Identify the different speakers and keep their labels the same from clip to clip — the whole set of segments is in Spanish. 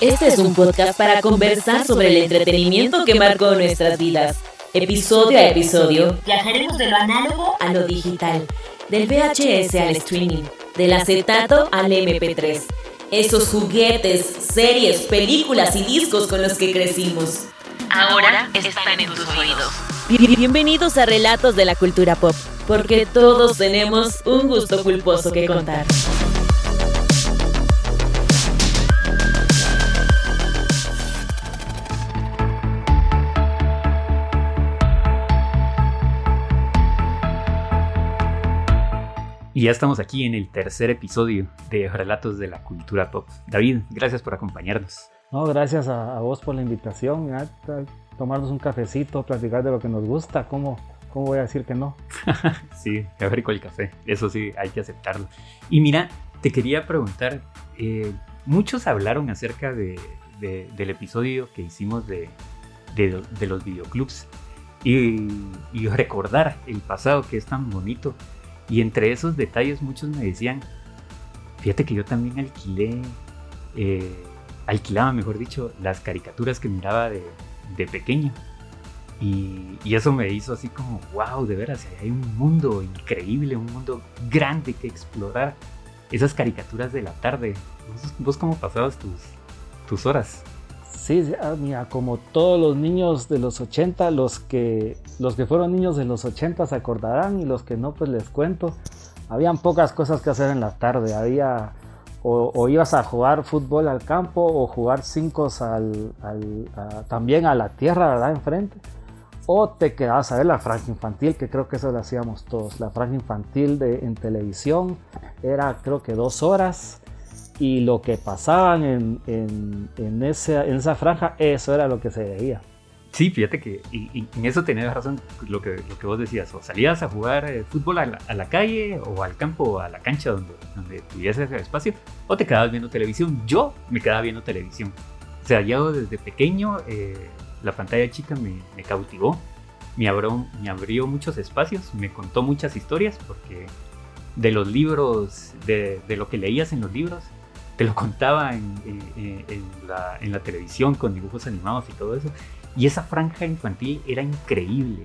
Speaker 1: Este es un podcast para conversar sobre el entretenimiento que marcó nuestras vidas. Episodio a episodio, viajaremos de lo análogo a lo digital, del VHS al streaming, del acetato al MP3. Esos juguetes, series, películas y discos con los que crecimos. Ahora están en tus oídos. Bienvenidos a Relatos de la Cultura Pop, porque todos tenemos un gusto culposo que contar.
Speaker 2: Y ya estamos aquí en el tercer episodio de Relatos de la Cultura Pop. David, gracias por acompañarnos.
Speaker 3: No, gracias a, vos por la invitación. A, tomarnos un cafecito, platicar de lo que nos gusta. ¿Cómo, cómo voy a decir que no?
Speaker 2: sí, qué rico el café. Eso sí, hay que aceptarlo. Y mira, te quería preguntar, eh, muchos hablaron acerca de, del episodio que hicimos de, de los videoclubs y, y recordar el pasado que es tan bonito y entre esos detalles muchos me decían, fíjate que yo también alquilé, eh, alquilaba, mejor dicho, las caricaturas que miraba de, pequeño. Y, eso me hizo así como, wow, de veras, hay un mundo increíble, un mundo grande que explorar. Esas caricaturas de la tarde. ¿Vos, cómo pasabas tus, tus horas?
Speaker 3: Sí, ah, mira, como todos los niños de los 80, los que, los que fueron niños de los 80 se acordarán y los que no, pues les cuento. Habían pocas cosas que hacer en la tarde. Había o, ibas a jugar fútbol al campo o jugar cinco también a la tierra, ¿verdad? Enfrente. O te quedabas a ver la franja infantil, que creo que eso lo hacíamos todos. La franja infantil de, en televisión era creo que dos horas y lo que pasaban en, en, en, esa, en esa franja, eso era lo que se veía.
Speaker 2: Sí, fíjate que y, en eso tenías razón lo que, lo que vos decías, o salías a jugar eh, fútbol a la, calle o al campo a la cancha donde, donde tuvieses espacio, o te quedabas viendo televisión. Yo me quedaba viendo televisión. O sea, yo desde pequeño eh, la pantalla chica me, me cautivó, me abrió, me abrió muchos espacios, me contó muchas historias, porque de los libros, de, de lo que leías en los libros, te lo contaba en, la, televisión con dibujos animados y todo eso. Y esa franja infantil era increíble.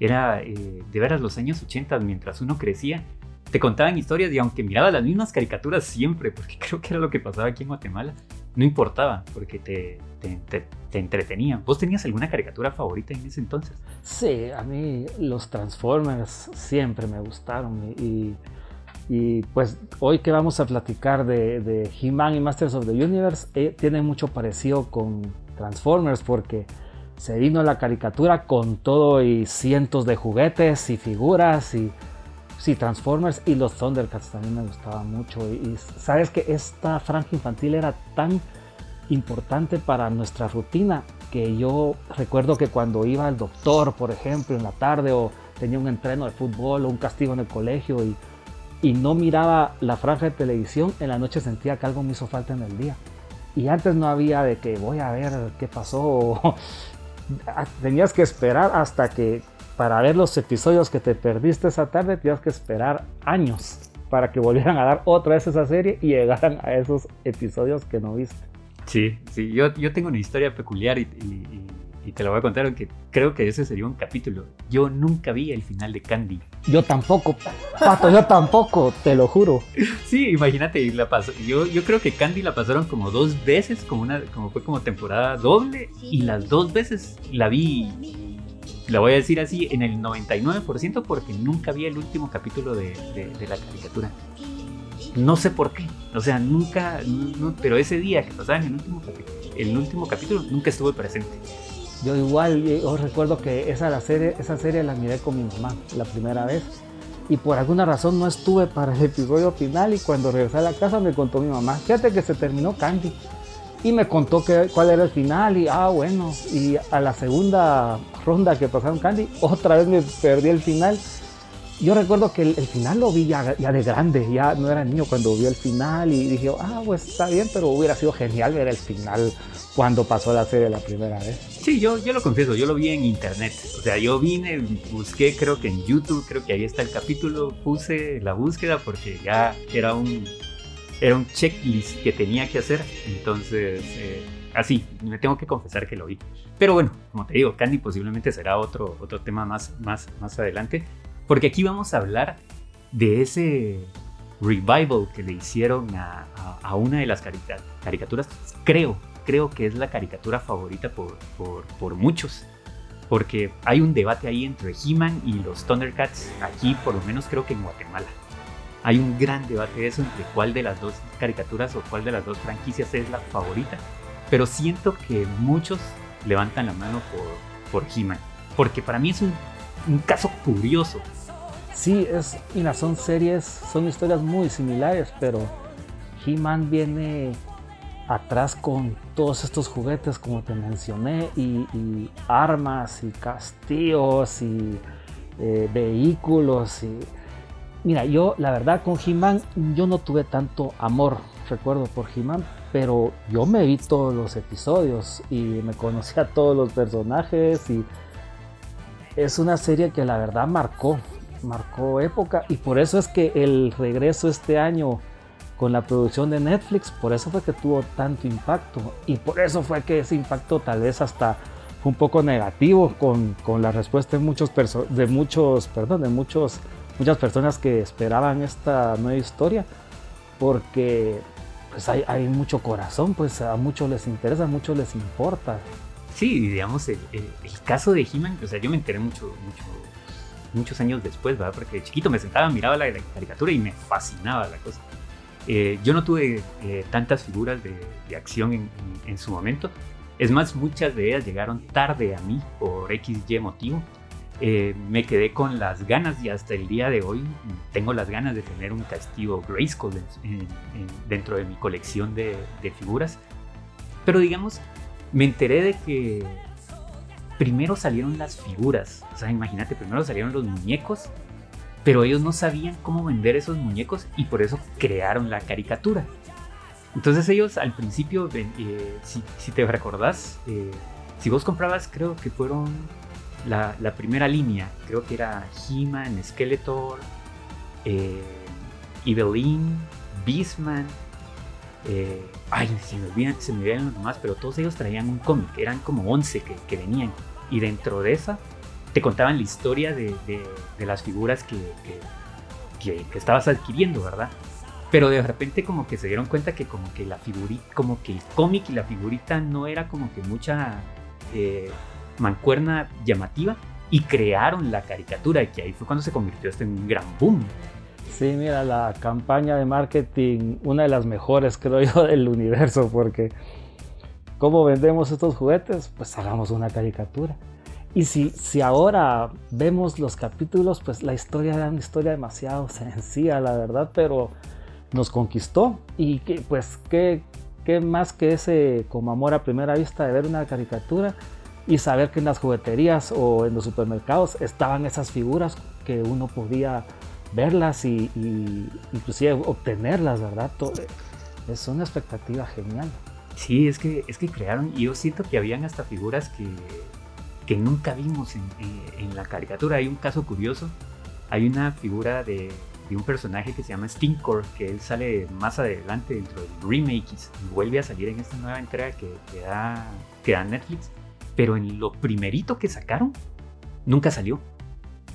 Speaker 2: Era eh, de veras los años 80 mientras uno crecía. Te contaban historias y aunque miraba las mismas caricaturas siempre, porque creo que era lo que pasaba aquí en Guatemala, no importaba, porque te, te, te, entretenían. ¿Vos tenías alguna caricatura favorita en ese entonces?
Speaker 3: Sí, a mí los Transformers siempre me gustaron y y pues hoy que vamos a platicar de, He-Man y Masters of the Universe, eh, tiene mucho parecido con Transformers porque se vino la caricatura con todo y cientos de juguetes y figuras y sí, Transformers y los Thundercats también me gustaban mucho. Y, sabes que esta franja infantil era tan importante para nuestra rutina que yo recuerdo que cuando iba al doctor, por ejemplo, en la tarde o tenía un entreno de fútbol o un castigo en el colegio y y no miraba la franja de televisión, en la noche sentía que algo me hizo falta en el día. Y antes no había de que voy a ver qué pasó. Tenías que esperar hasta que para ver los episodios que te perdiste esa tarde, tenías que esperar años para que volvieran a dar otra vez esa serie y llegaran a esos episodios que no viste.
Speaker 2: Sí, sí, yo, yo tengo una historia peculiar y y te lo voy a contar, aunque creo que ese sería un capítulo. Yo nunca vi el final de Candy.
Speaker 3: Yo tampoco, Pato, yo tampoco, te lo juro.
Speaker 2: Sí, imagínate, la pasó, yo, yo creo que Candy la pasaron como dos veces, como, una, como fue como temporada doble, y las dos veces la vi, la voy a decir así, en el 99% porque nunca vi el último capítulo de, de, la caricatura. No sé por qué, o sea, nunca, pero ese día que pasaban el último, el último capítulo nunca estuve presente.
Speaker 3: Yo igual, yo recuerdo que esa, la serie, esa serie la miré con mi mamá la primera vez y por alguna razón no estuve para el episodio final y cuando regresé a la casa me contó mi mamá, fíjate que se terminó Candy y me contó que, cuál era el final y ah bueno, y a la segunda ronda que pasaron Candy otra vez me perdí el final. Yo recuerdo que el, final lo vi ya, ya, de grande, ya no era niño cuando vi el final y dije, ah, pues está bien, pero hubiera sido genial ver el final cuando pasó la serie la primera vez.
Speaker 2: Sí, yo, yo lo confieso, yo lo vi en internet. O sea, yo vine, busqué, creo que en YouTube, creo que ahí está el capítulo, puse la búsqueda porque ya era un, era un checklist que tenía que hacer. Entonces, eh, así, me tengo que confesar que lo vi. Pero bueno, como te digo, Candy posiblemente será otro, otro tema más, más, más adelante. Porque aquí vamos a hablar de ese revival que le hicieron a, a, una de las caricaturas. Creo, creo que es la caricatura favorita por, por, por muchos porque hay un debate ahí entre He-Man y los Thundercats, aquí por lo menos creo que en Guatemala. Hay un gran debate de eso entre cuál de las dos caricaturas o cuál de las dos franquicias es la favorita, pero siento que muchos levantan la mano por, por He-Man, porque para mí es un, un caso curioso.
Speaker 3: Sí, es, mira, son series, son historias muy similares, pero He-Man viene atrás con todos estos juguetes como te mencioné y, armas y castillos y eh, vehículos y mira yo la verdad con He-Man yo no tuve tanto amor recuerdo por He-Man pero yo me vi todos los episodios y me conocí a todos los personajes y es una serie que la verdad marcó marcó época y por eso es que el regreso este año con la producción de Netflix, por eso fue que tuvo tanto impacto y por eso fue que ese impacto tal vez hasta fue un poco negativo con, con la respuesta de muchos, de muchos, perdón, de muchos, muchas personas que esperaban esta nueva historia, porque pues hay, hay mucho corazón, pues a muchos les interesa, a muchos les importa.
Speaker 2: Sí, digamos, el, el, caso de He-Man, o sea, yo me enteré mucho, mucho, muchos años después, ¿verdad? Porque de chiquito me sentaba, miraba la, la caricatura y me fascinaba la cosa. Eh, yo no tuve eh, tantas figuras de, acción en, su momento. Es más, muchas de ellas llegaron tarde a mí por XY motivo. Eh, me quedé con las ganas y hasta el día de hoy tengo las ganas de tener un castillo Grayskull dentro de mi colección de, de figuras. Pero digamos, me enteré de que primero salieron las figuras. O sea, imagínate, primero salieron los muñecos pero ellos no sabían cómo vender esos muñecos y por eso crearon la caricatura. Entonces ellos al principio, eh, si, te recordás, eh, si vos comprabas, creo que fueron la, primera línea, creo que era He-Man, Skeletor, eh, Evelyn, Beastman, eh, ay, se me olvidan, se me olvidan los demás, pero todos ellos traían un cómic, eran como 11 que, que venían. Y dentro de esa te contaban la historia de, las figuras que, que, estabas adquiriendo, ¿verdad? Pero de repente como que se dieron cuenta que como que la figurita, como que el cómic y la figurita no era como que mucha eh, mancuerna llamativa y crearon la caricatura y que ahí fue cuando se convirtió esto en un gran boom.
Speaker 3: Sí, mira, la campaña de marketing, una de las mejores creo yo del universo, porque ¿cómo vendemos estos juguetes? Pues hagamos una caricatura. Y si, si ahora vemos los capítulos, pues la historia era una historia demasiado sencilla, la verdad, pero nos conquistó. Y que, pues, ¿qué, qué más que ese como amor a primera vista de ver una caricatura y saber que en las jugueterías o en los supermercados estaban esas figuras que uno podía verlas y, y inclusive obtenerlas, ¿verdad? Todo, es una expectativa genial.
Speaker 2: Sí, es que, es que crearon, yo siento que habían hasta figuras que que nunca vimos en, la caricatura. Hay un caso curioso, hay una figura de, un personaje que se llama Stinkor, que él sale más adelante dentro del remake y vuelve a salir en esta nueva entrega que, da, que da Netflix, pero en lo primerito que sacaron, nunca salió.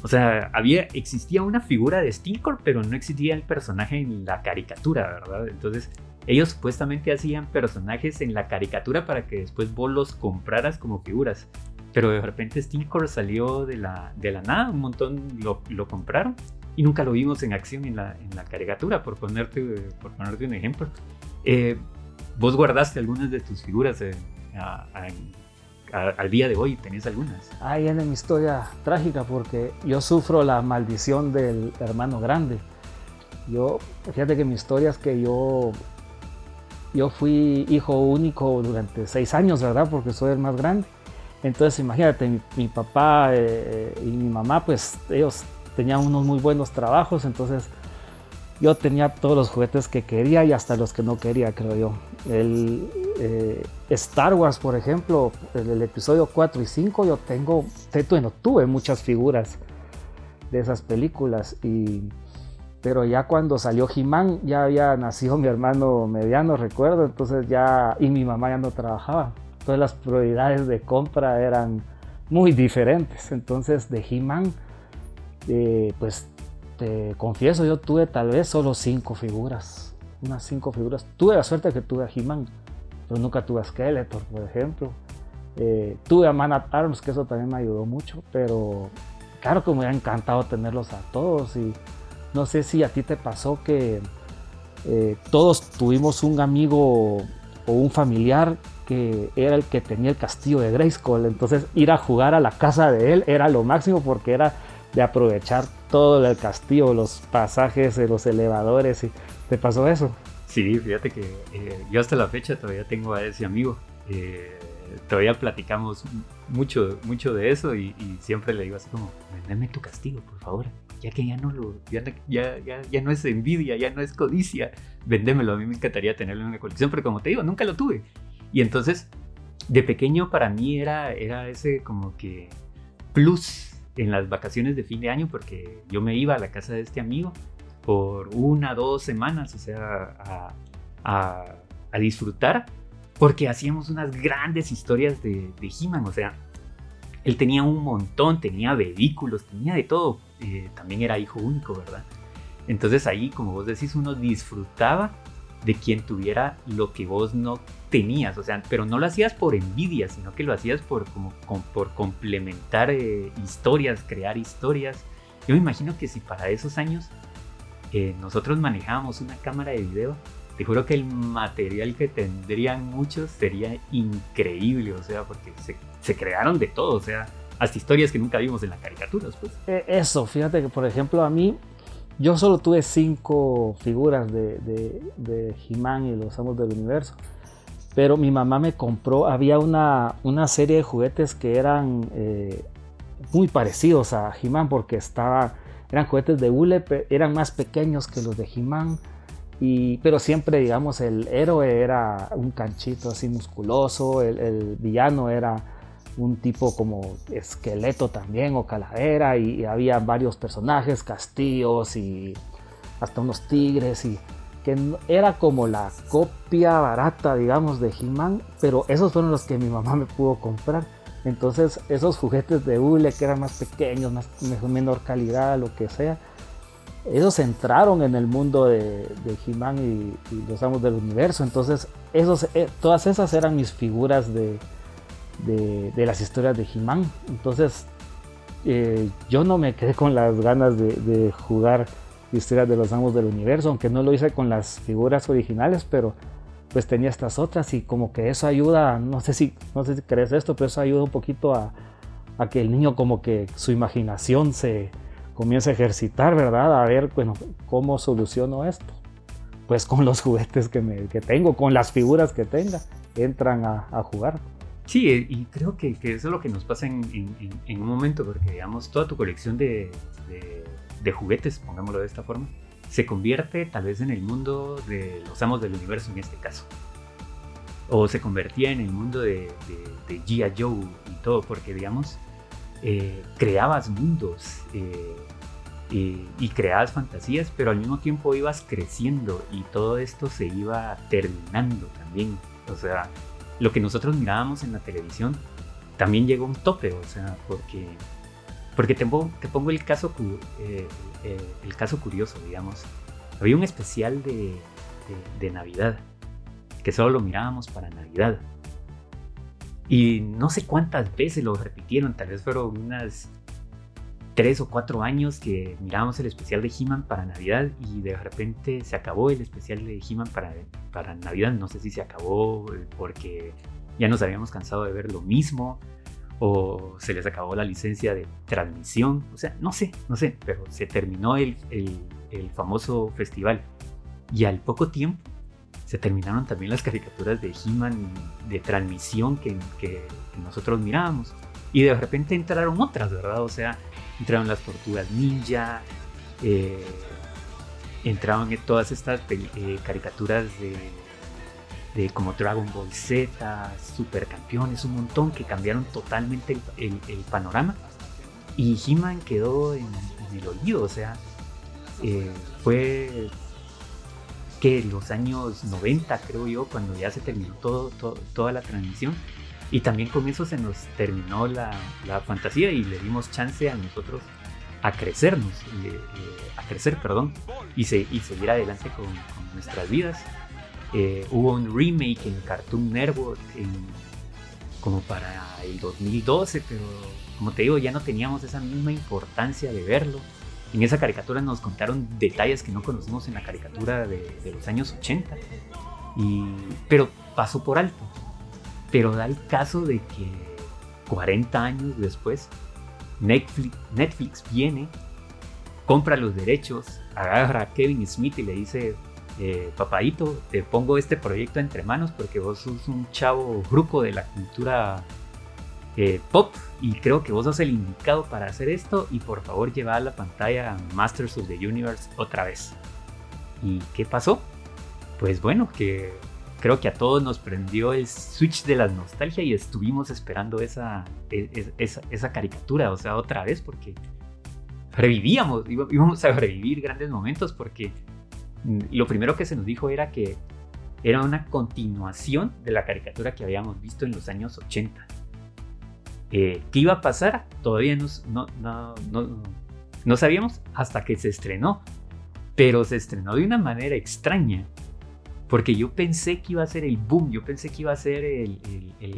Speaker 2: O sea, había, existía una figura de Stinkor, pero no existía el personaje en la caricatura, ¿verdad? Entonces, ellos supuestamente hacían personajes en la caricatura para que después vos los compraras como figuras. Pero de repente Stinkor salió de la, de la nada, un montón lo, lo compraron y nunca lo vimos en acción en la, en la caricatura, por ponerte, por ponerte un ejemplo. Eh, ¿Vos guardaste algunas de tus figuras eh, al día de hoy? ¿Tenés algunas?
Speaker 3: Ahí viene mi historia trágica porque yo sufro la maldición del hermano grande. Yo, fíjate que mi historia es que yo, yo fui hijo único durante seis años, ¿verdad? Porque soy el más grande. Entonces imagínate, mi, papá eh, y mi mamá, pues ellos tenían unos muy buenos trabajos, entonces yo tenía todos los juguetes que quería y hasta los que no quería, creo yo. El eh, Star Wars, por ejemplo, el, el, episodio 4 y 5, yo tengo, bueno, tuve muchas figuras de esas películas y pero ya cuando salió Jimán ya había nacido mi hermano mediano, recuerdo, entonces ya, y mi mamá ya no trabajaba. Entonces las prioridades de compra eran muy diferentes. Entonces de He-Man, eh, pues te confieso, yo tuve tal vez solo cinco figuras. Unas cinco figuras. Tuve la suerte que tuve a He-Man, pero nunca tuve a Skeletor, por ejemplo. Eh, tuve a Man at Arms, que eso también me ayudó mucho, pero claro que me hubiera encantado tenerlos a todos. Y no sé si a ti te pasó que eh, todos tuvimos un amigo o un familiar que era el que tenía el castillo de Grayskull. Entonces ir a jugar a la casa de él era lo máximo porque era de aprovechar todo el castillo, los pasajes los elevadores. Y, ¿Te pasó eso?
Speaker 2: Sí, fíjate que eh, yo hasta la fecha todavía tengo a ese amigo. Eh, todavía platicamos mucho, mucho de eso y, siempre le digo así como, vendeme tu castigo, por favor. Ya que ya no lo, ya, ya, ya, no es envidia, ya no es codicia, vendémelo. A mí me encantaría tenerlo en una colección, pero como te digo, nunca lo tuve. Y entonces, de pequeño para mí era, era ese como que plus en las vacaciones de fin de año, porque yo me iba a la casa de este amigo por una, dos semanas, o sea, a, a, disfrutar, porque hacíamos unas grandes historias de, de He-Man, o sea, él tenía un montón, tenía vehículos, tenía de todo, eh, también era hijo único, ¿verdad? Entonces ahí, como vos decís, uno disfrutaba de quien tuviera lo que vos no tenías, o sea, pero no lo hacías por envidia, sino que lo hacías por, como, por complementar eh, historias, crear historias. Yo me imagino que si para esos años eh, nosotros manejábamos una cámara de video, te juro que el material que tendrían muchos sería increíble, o sea, porque se, se crearon de todo, o sea, hasta historias que nunca vimos en las caricaturas, pues.
Speaker 3: Eh, eso, fíjate que, por ejemplo, a mí yo solo tuve cinco figuras de, de, de He-Man y los Amos del Universo. Pero mi mamá me compró, había una, una serie de juguetes que eran eh, muy parecidos a He-Man porque estaba, eran juguetes de hule, eran más pequeños que los de He-Man. Pero siempre, digamos, el héroe era un canchito así musculoso, el, el villano era un tipo como esqueleto también o calavera y, había varios personajes, castillos y hasta unos tigres y que era como la copia barata, digamos, de He-Man, pero esos fueron los que mi mamá me pudo comprar. Entonces, esos juguetes de hule que eran más pequeños, más, menor calidad, lo que sea, ellos entraron en el mundo de, de He-Man y, los amos del universo. Entonces, esos, eh, todas esas eran mis figuras de, de, las historias de He-Man. Entonces, eh, yo no me quedé con las ganas de, jugar historias de los amos del universo, aunque no lo hice con las figuras originales, pero pues tenía estas otras y como que eso ayuda, no sé si, no sé si crees esto, pero eso ayuda un poquito a, que el niño como que su imaginación se comience a ejercitar, ¿verdad? A ver, bueno, cómo soluciono esto. Pues con los juguetes que, me, que tengo, con las figuras que tenga, entran a jugar.
Speaker 2: Sí, eh, y creo que, eso es lo que nos pasa en, un momento, porque digamos, toda tu colección de, juguetes, pongámoslo de esta forma, se convierte tal vez en el mundo de los amos del universo en este caso. O se convertía en el mundo de, de, G.I. Joe y todo, porque digamos, eh, creabas mundos eh, y creabas fantasías, pero al mismo tiempo ibas creciendo y todo esto se iba terminando también. O sea, lo que nosotros mirábamos en la televisión también llegó a un tope, o sea, porque, porque te, pongo, el, caso, eh, eh, el caso curioso, digamos. Había un especial de, de, Navidad, que solo lo mirábamos para Navidad. Y no sé cuántas veces lo repitieron, tal vez fueron unas tres o cuatro años que mirábamos el especial de He-Man para Navidad y de repente se acabó el especial de He-Man para, para Navidad. No sé si se acabó eh, porque ya nos habíamos cansado de ver lo mismo o se les acabó la licencia de transmisión. O sea, no sé, no sé, pero se terminó el, el, famoso festival. Y al poco tiempo se terminaron también las caricaturas de He-Man de transmisión que, que, nosotros mirábamos. Y de repente entraron otras, ¿verdad? O sea, entraron las tortugas ninja, eh, entraron en todas estas eh, caricaturas de, como Dragon Ball Z, Supercampeones, un montón que cambiaron totalmente el, panorama. Y He-Man quedó en, el olvido, o sea, eh, fue que los años 90, creo yo, cuando ya se terminó todo, toda la transmisión. Y también con eso se nos terminó la, la fantasía y le dimos chance a nosotros a crecernos, a crecer, perdón, y, se, y seguir adelante con, nuestras vidas. Eh, hubo un remake en Cartoon Network como para el 2012, pero como te digo, ya no teníamos esa misma importancia de verlo. En esa caricatura nos contaron detalles que no conocimos en la caricatura de, los años 80, y, pero pasó por alto. Pero da el caso de que 40 años después Netflix, viene, compra los derechos, agarra a Kevin Smith y le dice, eh, papadito, te pongo este proyecto entre manos porque vos sos un chavo grupo de la cultura eh, pop y creo que vos sos el indicado para hacer esto y por favor lleva a la pantalla Masters of the Universe otra vez. ¿Y qué pasó? Pues bueno, que creo que a todos nos prendió el switch de la nostalgia y estuvimos esperando esa, e, e, esa, esa caricatura, o sea, otra vez, porque revivíamos, íbamos a revivir grandes momentos, porque lo primero que se nos dijo era que era una continuación de la caricatura que habíamos visto en los años 80. Eh, ¿Qué iba a pasar? Todavía no, no, no, no sabíamos hasta que se estrenó, pero se estrenó de una manera extraña porque yo pensé que iba a ser el boom, yo pensé que iba a ser el,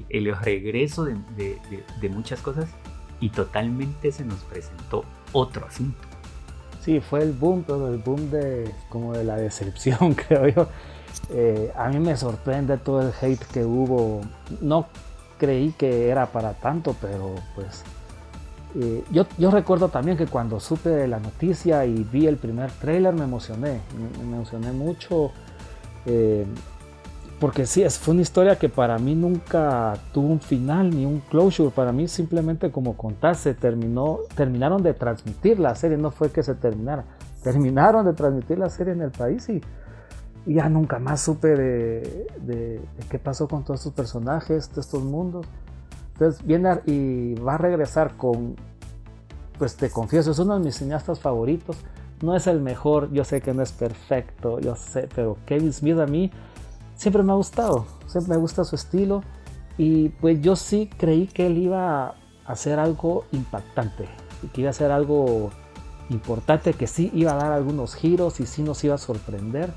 Speaker 2: el, regreso de, de, muchas cosas y totalmente se nos presentó otro asunto.
Speaker 3: Sí, fue el boom, pero el boom de como de la decepción, creo yo. Eh, a mí me sorprende todo el hate que hubo. No creí que era para tanto, pero pues eh, yo, yo, recuerdo también que cuando supe la noticia y vi el primer trailer me emocioné, me emocioné mucho eh, porque sí, fue una historia que para mí nunca tuvo un final ni un closure. Para mí simplemente como contarse, terminó, terminaron de transmitir la serie, no fue que se terminara. Terminaron de transmitir la serie en el país y, ya nunca más supe de, qué pasó con todos estos personajes, de estos mundos. Entonces viene y va a regresar con, pues te confieso, es uno de mis cineastas favoritos no es el mejor, yo sé que no es perfecto, yo sé, pero Kevin Smith a mí siempre me ha gustado, siempre me gusta su estilo y pues yo sí creí que él iba a hacer algo impactante, que iba a hacer algo importante, que sí iba a dar algunos giros y sí nos iba a sorprender.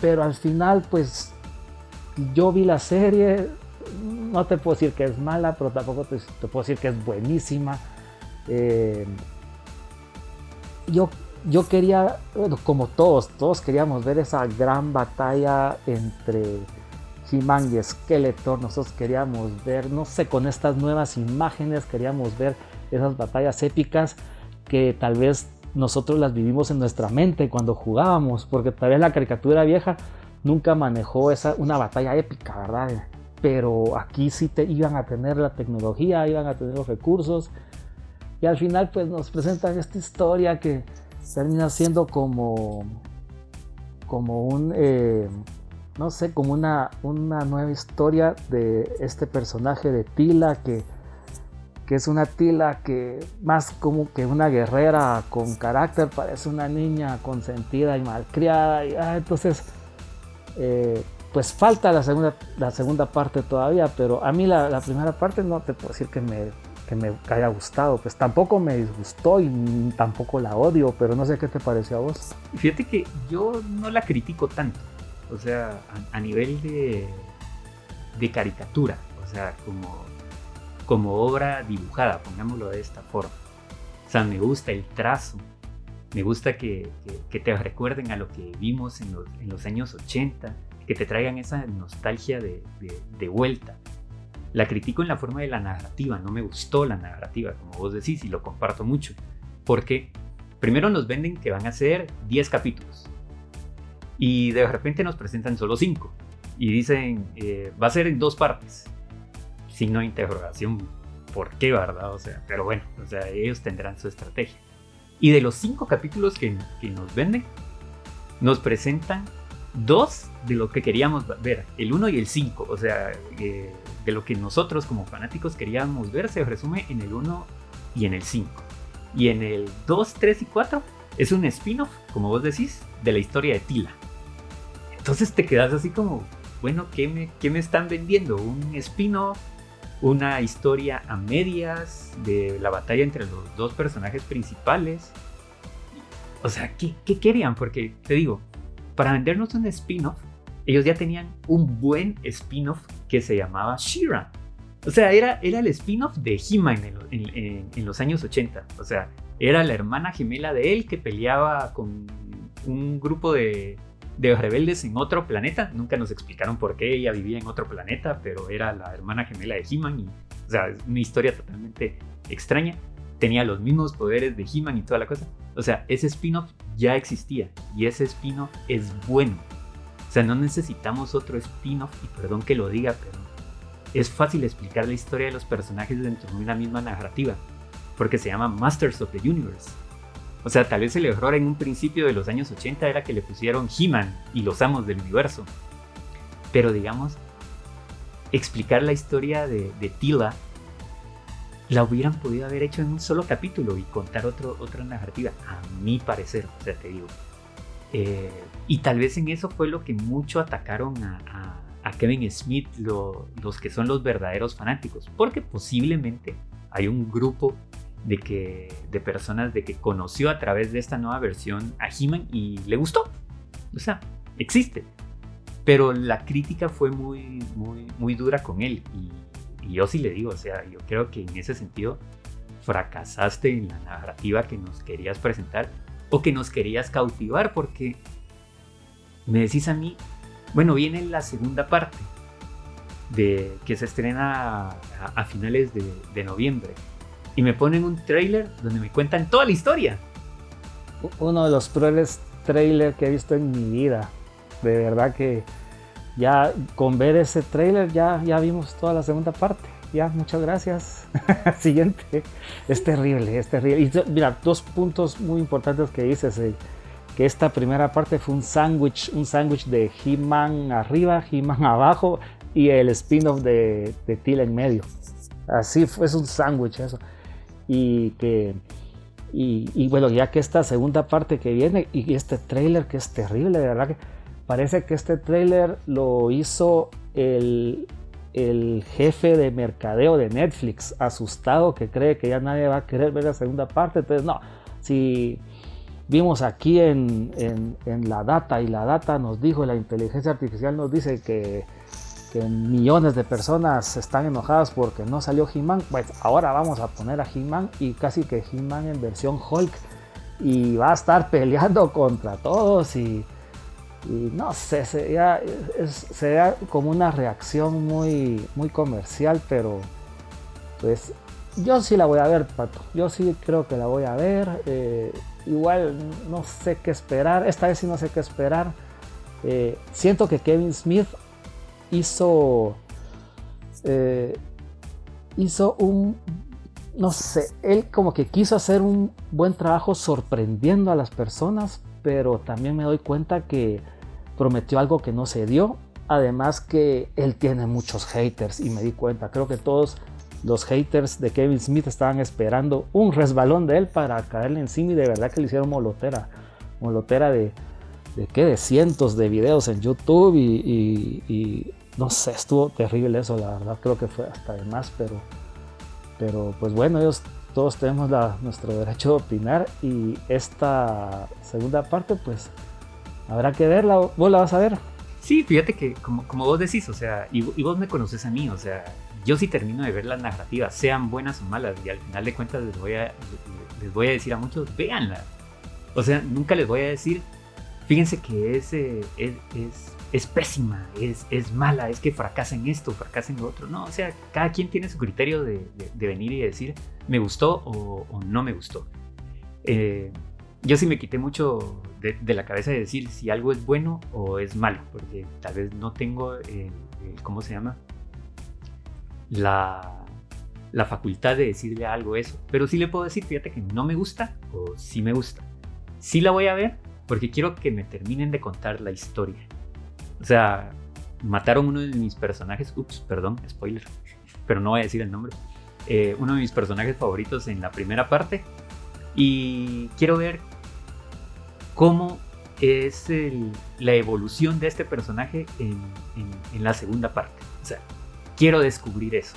Speaker 3: Pero al final pues yo vi la serie, no te puedo decir que es mala, pero tampoco te, puedo decir que es buenísima. Eh, yo, yo quería, como todos, todos queríamos ver esa gran batalla entre He-Man y Skeletor. Nosotros queríamos ver, no sé, con estas nuevas imágenes, queríamos ver esas batallas épicas que tal vez nosotros las vivimos en nuestra mente cuando jugábamos, porque tal vez la caricatura vieja nunca manejó esa, una batalla épica, ¿verdad? Pero aquí sí te, iban a tener la tecnología, iban a tener los recursos y al final pues nos presentan esta historia que termina siendo como, como un, eh, no sé, como una, una nueva historia de este personaje de Tila que, que es una Tila que más como que una guerrera con carácter, parece una niña consentida y malcriada. Y, ah, entonces, eh, pues falta la segunda, la segunda parte todavía, pero a mí la, la primera parte no te puedo decir que me que me haya gustado. Pues tampoco me disgustó y tampoco la odio, pero no sé qué te pareció a vos.
Speaker 2: Fíjate que yo no la critico tanto, o sea, a, nivel de, de, caricatura, o sea, como, como obra dibujada, pongámoslo de esta forma. O sea, me gusta el trazo, me gusta que, que, te recuerden a lo que vimos en los, en los, años 80, que te traigan esa nostalgia de, de, de vuelta. La critico en la forma de la narrativa, no me gustó la narrativa, como vos decís, y lo comparto mucho. Porque primero nos venden que van a ser 10 capítulos y de repente nos presentan solo 5 y dicen eh, va a ser en dos partes. Signo de interrogación, ¿por qué, verdad? O sea, pero bueno, o sea, ellos tendrán su estrategia. Y de los 5 capítulos que, que nos venden, nos presentan dos de lo que queríamos ver, el 1 y el 5. O sea, eh, de lo que nosotros como fanáticos queríamos ver se resume en el 1 y en el 5. Y en el 2, 3 y 4 es un spin-off, como vos decís, de la historia de Tila. Entonces te quedas así como, bueno, ¿qué me, qué me están vendiendo? ¿Un spin-off? ¿Una historia a medias de la batalla entre los dos personajes principales? O sea, ¿qué, qué querían? Porque te digo, para vendernos un spin-off, ellos ya tenían un buen spin-off que se llamaba Shira. O sea, era, era el spin-off de He-Man en, los años 80. O sea, era la hermana gemela de él que peleaba con un grupo de, de rebeldes en otro planeta. Nunca nos explicaron por qué ella vivía en otro planeta, pero era la hermana gemela de He-Man. O sea, es una historia totalmente extraña. Tenía los mismos poderes de He-Man y toda la cosa. O sea, ese spin-off ya existía y ese spin-off es bueno. Sea, no necesitamos otro spin-off y perdón que lo diga, pero es fácil explicar la historia de los personajes dentro de una misma narrativa, porque se llama Masters of the Universe. O sea, tal vez el error en un principio de los años 80 era que le pusieron He-Man y los amos del universo. Pero digamos, explicar la historia de, Tila la hubieran podido haber hecho en un solo capítulo y contar otro, otra narrativa, a mi parecer, o sea, te digo. Eh, y tal vez en eso fue lo que mucho atacaron a a Kevin Smith los que son los verdaderos fanáticos, porque posiblemente hay un grupo de, que, de personas de que conoció a través de esta nueva versión a He-Man y le gustó. O sea, existe. Pero la crítica fue muy, muy, muy dura con él. Y, yo sí le digo, o sea, yo creo que en ese sentido fracasaste en la narrativa que nos querías presentar o que nos querías cautivar porque me decís a mí, bueno, viene la segunda parte de que se estrena a, finales de, noviembre y me ponen un trailer donde me cuentan toda la historia.
Speaker 3: Uno de los peores trailers que he visto en mi vida. De verdad que ya con ver ese trailer ya, ya vimos toda la segunda parte. Ya, muchas gracias. Siguiente. Es terrible, es terrible. Y mira, dos puntos muy importantes que dices. Eh que esta primera parte fue un sándwich, un sándwich de He-Man arriba, He-Man abajo y el spin-off de, de Tila en medio. Así fue, es un sándwich eso. Y que y, bueno, ya que esta segunda parte que viene y este trailer que es terrible, de verdad que parece que este trailer lo hizo el, el jefe de mercadeo de Netflix, asustado que cree que ya nadie va a querer ver la segunda parte. Entonces, no, si vimos aquí en, la data y la data nos dijo, la inteligencia artificial nos dice que, millones de personas están enojadas porque no salió He-Man, pues ahora vamos a poner a He-Man y casi que He-Man en versión Hulk y va a estar peleando contra todos y, no sé, sería, sería, como una reacción muy, muy comercial, pero pues yo sí la voy a ver, Pato. Yo sí creo que la voy a ver. Eh, igual no sé qué esperar. Esta vez sí no sé qué esperar. Eh, siento que Kevin Smith hizo. Eh, hizo un. No sé, él como que quiso hacer un buen trabajo sorprendiendo a las personas, pero también me doy cuenta que prometió algo que no se dio. Además que él tiene muchos haters y me di cuenta, creo que todos los haters de Kevin Smith estaban esperando un resbalón de él para caerle encima y de verdad que le hicieron molotera. Molotera de, qué, de cientos de videos en YouTube y, no sé, estuvo terrible eso, la verdad creo que fue hasta de más, pero, pero pues bueno, ellos todos tenemos nuestro derecho de opinar y esta segunda parte pues habrá que verla, vos la vas a ver.
Speaker 2: Sí, fíjate que como, como vos decís, o sea, y, y vos me conoces a mí, o sea, yo sí termino de ver las narrativas, sean buenas o malas, y al final de cuentas les voy a, les voy a decir a muchos, véanla. O sea, nunca les voy a decir, fíjense que es, es, es, pésima, es, es, mala, es que fracasa en esto, fracasa en lo otro. No, o sea, cada quien tiene su criterio de, venir y decir, me gustó o, no me gustó. Eh, yo sí me quité mucho de, la cabeza de decir si algo es bueno o es malo, porque tal vez no tengo el ¿cómo se llama? La, facultad de decirle algo eso. Pero sí le puedo decir, fíjate que no me gusta o sí me gusta. Sí la voy a ver porque quiero que me terminen de contar la historia. O sea, mataron uno de mis personajes, ups, perdón, spoiler, pero no voy a decir el nombre. Eh, uno de mis personajes favoritos en la primera parte. Y quiero ver cómo es la evolución de este personaje en, la segunda parte. Quiero descubrir eso.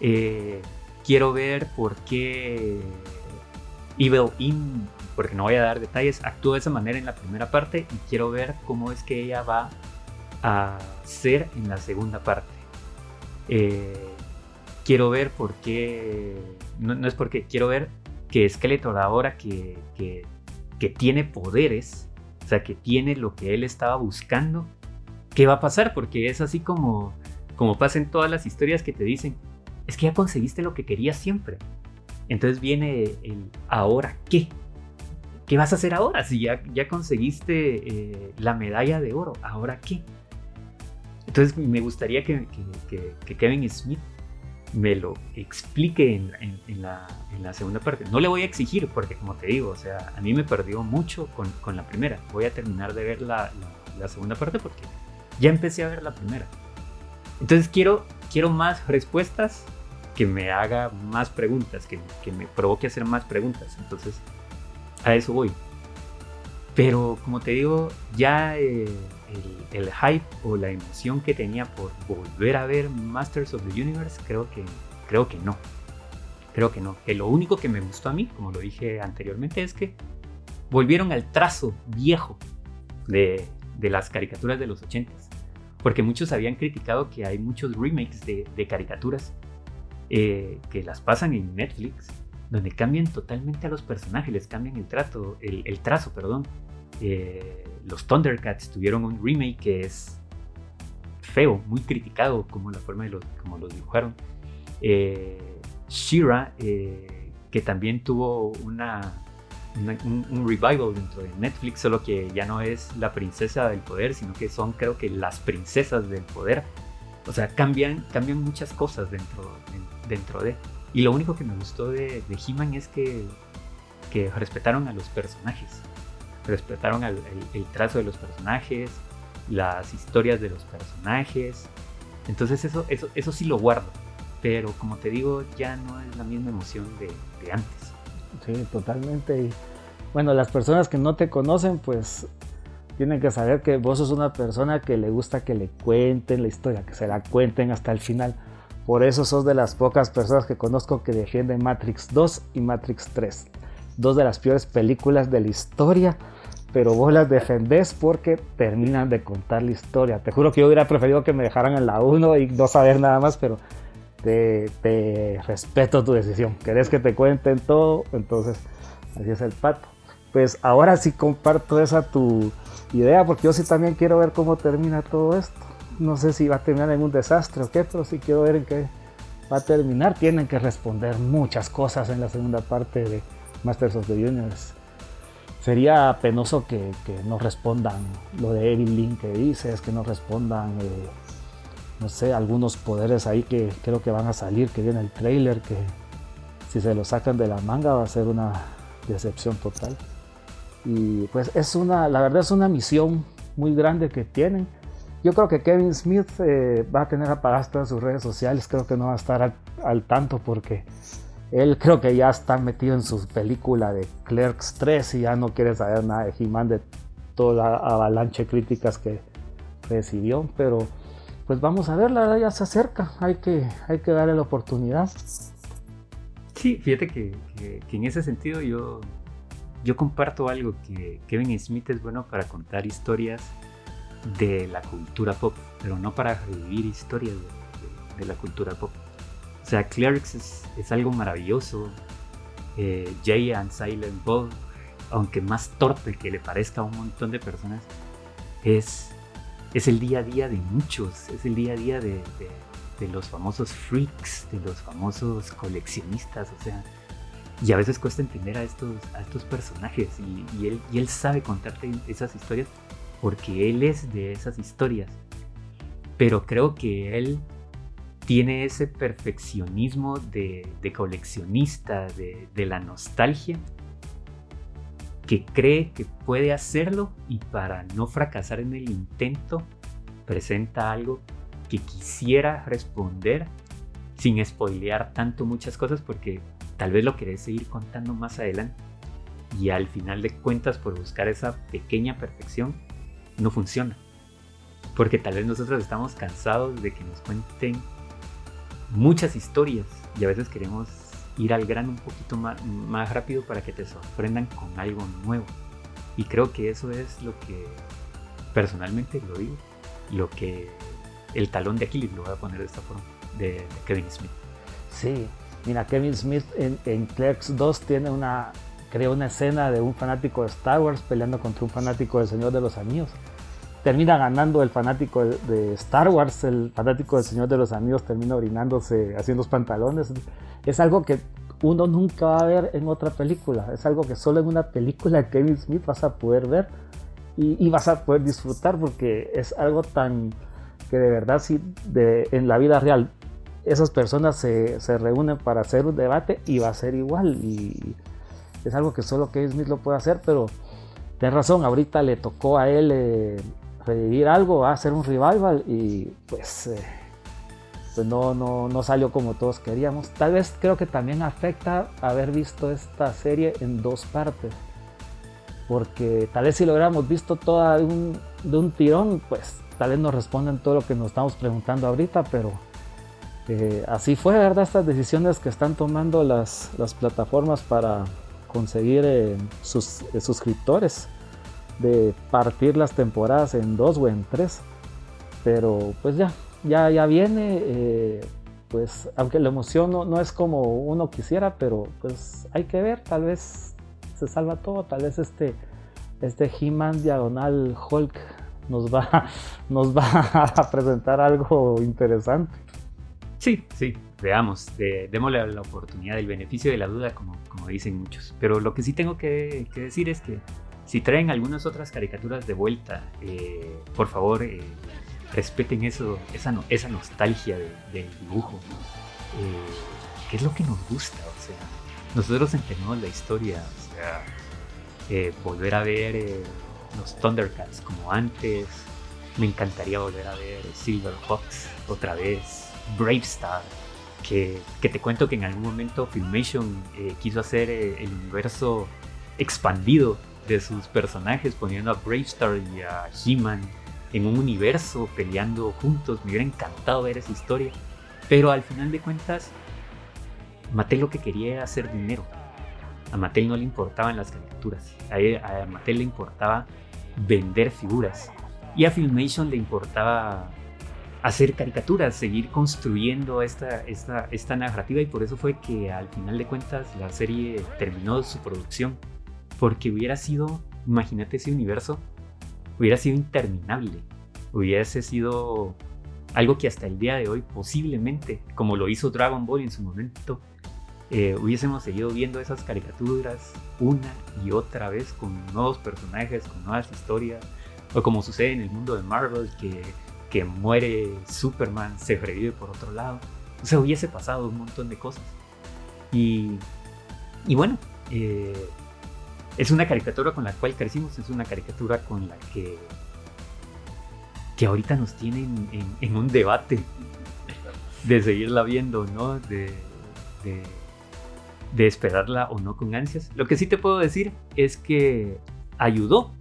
Speaker 2: Eh, quiero ver por qué Evil In, porque no voy a dar detalles, actuó de esa manera en la primera parte y quiero ver cómo es que ella va a ser en la segunda parte. Eh, quiero ver por qué, no, es porque, quiero ver que Skeletor ahora que, que tiene poderes, o sea, que tiene lo que él estaba buscando, ¿qué va a pasar? Porque es así como, como pasa en todas las historias que te dicen, es que ya conseguiste lo que querías siempre. Entonces viene el ahora qué. ¿Qué vas a hacer ahora? Si ya, ya conseguiste eh, la medalla de oro, ¿ahora qué? Entonces me gustaría que, que, Kevin Smith me lo explique en, en, la, segunda parte. No le voy a exigir porque como te digo, o sea, a mí me perdió mucho con, con la primera. Voy a terminar de ver la, la, segunda parte porque ya empecé a ver la primera. Entonces quiero, quiero más respuestas que me haga más preguntas, que, que me provoque hacer más preguntas. Entonces, a eso voy. Pero como te digo, ya eh, el, hype o la emoción que tenía por volver a ver Masters of the Universe, creo que, creo que no. Creo que no. Que lo único que me gustó a mí, como lo dije anteriormente, es que volvieron al trazo viejo de, de las caricaturas de los 80s. Porque muchos habían criticado que hay muchos remakes de, de caricaturas eh, que las pasan en Netflix, donde cambian totalmente a los personajes, les cambian el trato, el, trazo, perdón. Eh, los Thundercats tuvieron un remake que es feo, muy criticado como la forma de los, como los dibujaron. Eh, Shira, que también tuvo una, un, revival dentro de Netflix, solo que ya no es la princesa del poder, sino que son creo que las princesas del poder. O sea, cambian, cambian muchas cosas dentro, dentro de. Y lo único que me gustó de, de He-Man es que, que respetaron a los personajes. Respetaron el, trazo de los personajes, las historias de los personajes. Entonces eso, eso, eso sí lo guardo. Pero como te digo, ya no es la misma emoción de, de antes.
Speaker 3: Sí, totalmente. Y bueno, las personas que no te conocen, pues tienen que saber que vos sos una persona que le gusta que le cuenten la historia, que se la cuenten hasta el final. Por eso sos de las pocas personas que conozco que defienden Matrix 2 y Matrix 3. Dos de las peores películas de la historia, pero vos las defendés porque terminan de contar la historia. Te juro que yo hubiera preferido que me dejaran en la 1 y no saber nada más, pero te, respeto tu decisión. Querés que te cuenten todo, entonces así es el pato. Pues ahora sí comparto esa tu idea, porque yo sí también quiero ver cómo termina todo esto no sé si va a terminar en un desastre o qué, pero sí quiero ver en qué va a terminar. Tienen que responder muchas cosas en la segunda parte de Masters of the Universe. Sería penoso que, que no respondan lo de Evelyn que dices, que no respondan, eh, no sé, algunos poderes ahí que creo que van a salir, que viene el trailer, que si se lo sacan de la manga va a ser una decepción total. Y pues es una, la verdad es una misión muy grande que tienen yo creo que Kevin Smith eh, va a tener apagadas todas sus redes sociales, creo que no va a estar al, tanto porque él creo que ya está metido en su película de Clerks 3 y ya no quiere saber nada de He-Man de toda la avalancha de críticas que recibió, pero pues vamos a ver, la verdad ya se acerca, hay que, hay que darle la oportunidad.
Speaker 2: Sí, fíjate que, que en ese sentido yo, yo comparto algo, que Kevin Smith es bueno para contar historias de la cultura pop, pero no para revivir historias de, la cultura pop. O sea, Clerks es, algo maravilloso. Eh, Jay and Silent Bob, aunque más torpe que le parezca a un montón de personas, es, es el día a día de muchos, es el día a día de, los famosos freaks, de los famosos coleccionistas, o sea, y a veces cuesta entender a estos, personajes y él sabe contarte esas historias porque él es de esas historias. Pero creo que él tiene ese perfeccionismo de, coleccionista, de, la nostalgia, que cree que puede hacerlo y para no fracasar en el intento, presenta algo que quisiera responder sin spoilear tanto muchas cosas porque tal vez lo querés seguir contando más adelante. Y al final de cuentas, por buscar esa pequeña perfección, no funciona. Porque tal vez nosotros estamos cansados de que nos cuenten muchas historias y a veces queremos ir al grano un poquito más, más rápido para que te sorprendan con algo nuevo. Y creo que eso es lo que personalmente lo digo, lo que el talón de Aquiles lo voy a poner de esta forma, de, Kevin Smith.
Speaker 3: Sí, mira, Kevin Smith en, en Clerks 2 tiene una, creó una escena de un fanático de Star Wars peleando contra un fanático del Señor de los Anillos termina ganando el fanático de Star Wars, el fanático del Señor de los Anillos termina orinándose haciendo los pantalones. Es algo que uno nunca va a ver en otra película, es algo que solo en una película Kevin Smith vas a poder ver y, vas a poder disfrutar porque es algo tan que de verdad si de, en la vida real esas personas se, se, reúnen para hacer un debate y va a ser igual. Y es algo que solo Kevin Smith lo puede hacer, pero ten razón, ahorita le tocó a él eh, revivir algo, hacer un revival y pues, eh, pues no, no, no, salió como todos queríamos. Tal vez creo que también afecta haber visto esta serie en dos partes. Porque tal vez si lo hubiéramos visto toda de un, de un tirón, pues tal vez nos responden todo lo que nos estamos preguntando ahorita, pero eh, así fue, ¿verdad? Estas decisiones que están tomando las, las plataformas para conseguir eh, sus suscriptores de partir las temporadas en dos o en tres. Pero pues ya, ya, ya viene. Eh, pues aunque la emoción no, es como uno quisiera, pero pues hay que ver, tal vez se salva todo, tal vez este, este He-Man diagonal Hulk nos va, nos va a presentar algo interesante.
Speaker 2: Sí, sí, veamos, démosle la oportunidad, el beneficio de la duda, como, como dicen muchos. Pero lo que sí tengo que decir es que si traen algunas otras caricaturas de vuelta, eh, por favor, eh, respeten eso, esa, esa nostalgia del dibujo. Eh, ¿Qué es lo que nos gusta? O sea, nosotros entendemos la historia, o sea, volver a ver los Thundercats como antes. Me encantaría volver a ver Silverhawks otra vez, Bravestar, que, que te cuento que en algún momento Filmation quiso hacer el universo expandido de sus personajes, poniendo a Bravestar y a He-Man en un universo peleando juntos. Me hubiera encantado ver esa historia. Pero al final de cuentas, Mattel lo que quería era hacer dinero. A Mattel no le importaban las caricaturas. A, Mattel le importaba vender figuras. Y a Filmation le importaba hacer caricaturas, seguir construyendo esta, esta, esta narrativa. Y por eso fue que al final de cuentas la serie terminó su producción porque hubiera sido, imagínate ese universo, hubiera sido interminable. Hubiese sido algo que hasta el día de hoy posiblemente, como lo hizo Dragon Ball en su momento, eh, hubiésemos seguido viendo esas caricaturas una y otra vez con nuevos personajes, con nuevas historias, o como sucede en el mundo de Marvel, que, que muere Superman, se revive por otro lado. O sea, hubiese pasado un montón de cosas. Y, y bueno, eh, es una caricatura con la cual crecimos, es una caricatura con la que, que ahorita nos tienen en, un debate de seguirla viendo, ¿no? De, de, esperarla o no con ansias. Lo que sí te puedo decir es que ayudó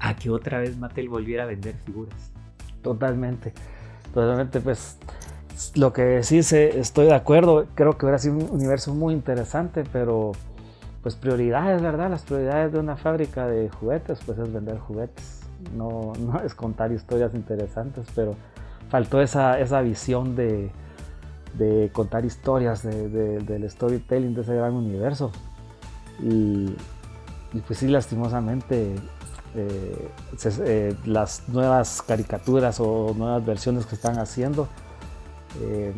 Speaker 2: a que otra vez Mattel volviera a vender figuras.
Speaker 3: Totalmente, totalmente, pues lo que sí estoy de acuerdo, creo que hubiera sido un universo muy interesante, pero pues prioridades, ¿verdad? Las prioridades de una fábrica de juguetes, pues es vender juguetes, no, no es contar historias interesantes, pero faltó esa, esa visión de, de contar historias, de, del storytelling de ese gran universo. Y, pues sí, lastimosamente, eh, eh, las nuevas caricaturas o nuevas versiones que están haciendo, eh,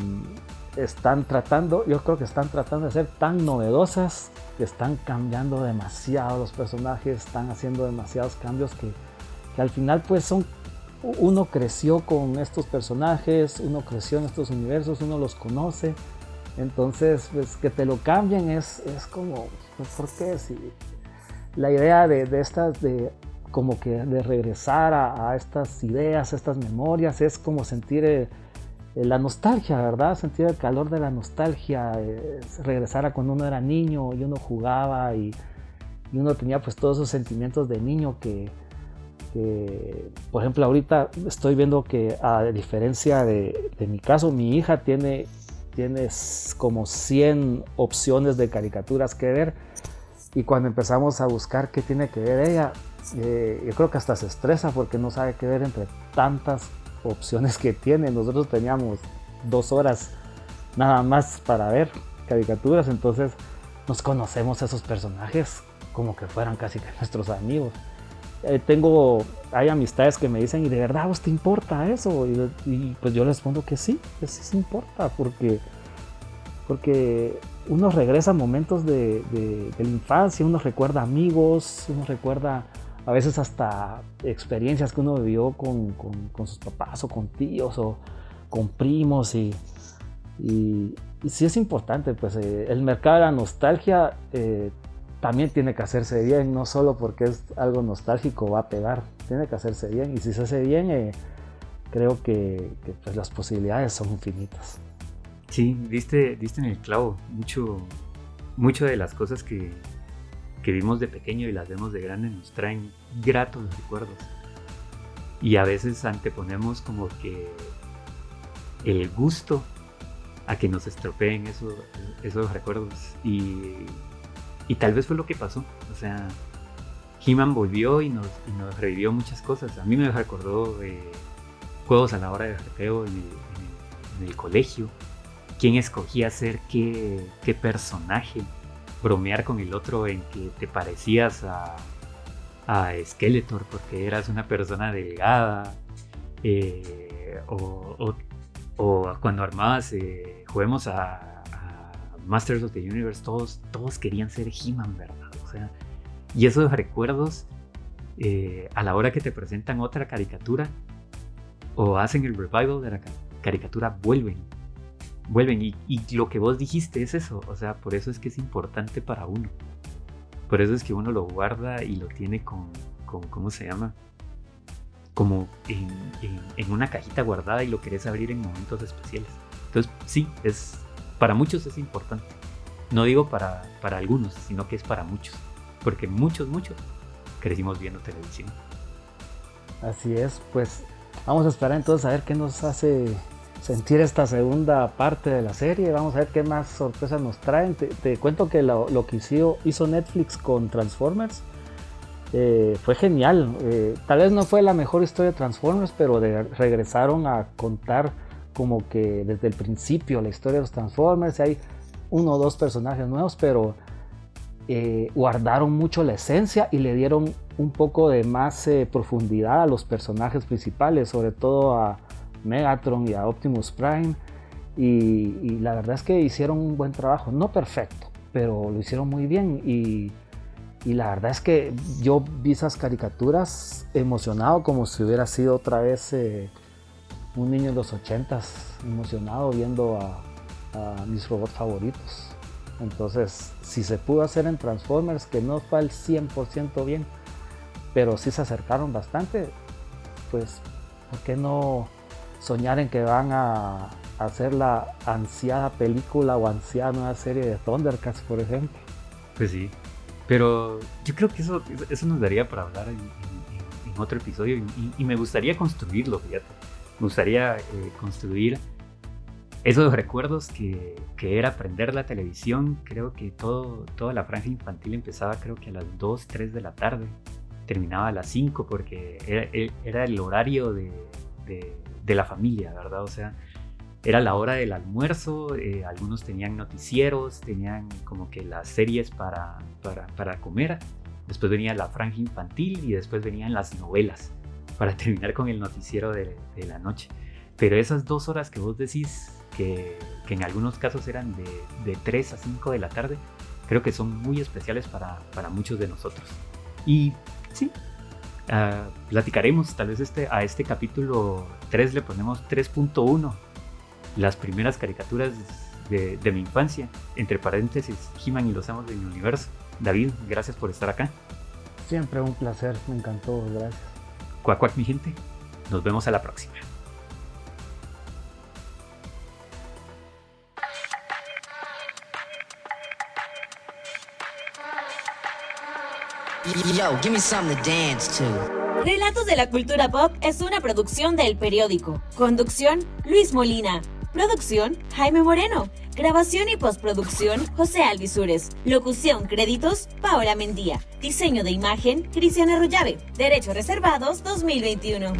Speaker 3: están tratando, yo creo que están tratando de ser tan novedosas están cambiando demasiado los personajes, están haciendo demasiados cambios que, que, al final pues son, uno creció con estos personajes, uno creció en estos universos, uno los conoce, entonces pues que te lo cambien es, es como, pues, ¿por qué? Si la idea de, de estas, de como que de regresar a, a, estas ideas, estas memorias, es como sentir... Eh, la nostalgia, ¿verdad? Sentir el calor de la nostalgia, regresar a cuando uno era niño y uno jugaba y, y uno tenía pues todos esos sentimientos de niño que, por ejemplo, ahorita estoy viendo que a diferencia de, mi caso, mi hija tiene, tiene como 100 opciones de caricaturas que ver y cuando empezamos a buscar qué tiene que ver ella, eh, yo creo que hasta se estresa porque no sabe qué ver entre tantas opciones que tiene. Nosotros teníamos dos horas nada más para ver caricaturas, entonces nos conocemos a esos personajes como que fueran casi que nuestros amigos. Eh, tengo, hay amistades que me dicen, ¿y de verdad vos te importa eso? Y, pues yo les respondo que sí, que sí se importa, porque, porque uno regresa a momentos de, de, la infancia, uno recuerda amigos, uno recuerda a veces hasta experiencias que uno vivió con, con, sus papás o con tíos o con primos y, y, sí es importante, pues eh, el mercado de la nostalgia eh, también tiene que hacerse bien, no solo porque es algo nostálgico va a pegar, tiene que hacerse bien y si se hace bien eh, creo que, pues, las posibilidades son infinitas.
Speaker 2: Sí, diste, diste en el clavo, mucho, mucho de las cosas que, que vimos de pequeño y las vemos de grande nos traen gratos recuerdos. Y a veces anteponemos como que el gusto a que nos estropeen esos, esos recuerdos. Y y tal vez fue lo que pasó. O sea, He-Man volvió y nos, nos, revivió muchas cosas. A mí me recordó eh, juegos a la hora de recreo en el, colegio. Quién escogía ser qué, qué, personaje. Bromear con el otro en que te parecías a, Skeletor porque eras una persona delgada. Eh, o, o, cuando armabas, eh, juguemos a Masters of the Universe, todos, todos querían ser He-Man, ¿verdad? O sea, y esos recuerdos, eh, a la hora que te presentan otra caricatura o hacen el revival de la caricatura, vuelven. Vuelven. Y, lo que vos dijiste es eso. O sea, por eso es que es importante para uno. Por eso es que uno lo guarda y lo tiene con, con ¿cómo se llama? Como en, en una cajita guardada y lo querés abrir en momentos especiales. Entonces, sí, es, para muchos es importante. No digo para, para algunos, sino que es para muchos. Porque muchos, muchos crecimos viendo televisión.
Speaker 3: Así es, pues vamos a esperar entonces a ver qué nos hace sentir esta segunda parte de la serie. Vamos a ver qué más sorpresas nos traen. Te, cuento que lo, que hizo, hizo, Netflix con Transformers eh, fue genial. Eh, tal vez no fue la mejor historia de Transformers, pero regresaron a contar como que desde el principio la historia de los Transformers, hay uno o dos personajes nuevos, pero eh, guardaron mucho la esencia y le dieron un poco de más profundidad a los personajes principales, sobre todo a Megatron y a Optimus Prime. Y, la verdad es que hicieron un buen trabajo, no perfecto, pero lo hicieron muy bien. Y, la verdad es que yo vi esas caricaturas emocionado como si hubiera sido otra vez eh, un niño de los ochentas emocionado viendo a, mis robots favoritos. Entonces, si se pudo hacer en Transformers, que no fue al 100% bien, pero sí se acercaron bastante, pues, ¿por qué no soñar en que van a hacer la ansiada película o ansiada nueva serie de Thundercats, por ejemplo?
Speaker 2: Pues sí, pero yo creo que eso, eso nos daría para hablar en, otro episodio y, y, me gustaría construirlo, fíjate me gustaría eh, construir esos recuerdos que, que, era aprender la televisión. Creo que todo, toda la franja infantil empezaba creo que a las 2, 3 de la tarde. Terminaba a las 5 porque era, era el horario de, de, la familia, ¿verdad? O sea, era la hora del almuerzo, eh, algunos tenían noticieros, tenían como que las series para, para, para comer. Después venía la franja infantil y después venían las novelas para terminar con el noticiero de, la noche. Pero esas dos horas que vos decís, que, en algunos casos eran de, de, 3 a 5 de la tarde, creo que son muy especiales para, para muchos de nosotros. Y sí, uh, platicaremos, tal vez este, a este capítulo 3 le ponemos 3.1, las primeras caricaturas de, de, mi infancia, entre paréntesis, He-Man y los amos del universo. David, gracias por estar acá.
Speaker 3: Siempre un placer, me encantó, gracias.
Speaker 2: Cuac, cuac, mi gente. Nos vemos a la próxima.
Speaker 1: Relatos de la Cultura Pop es una producción del periódico. Conducción, Luis Molina. Producción, Jaime Moreno. Grabación y postproducción, José Alvisures. Locución, créditos, Paola Mendía. Diseño de imagen, Cristiana Arroyave. Derechos reservados 2021.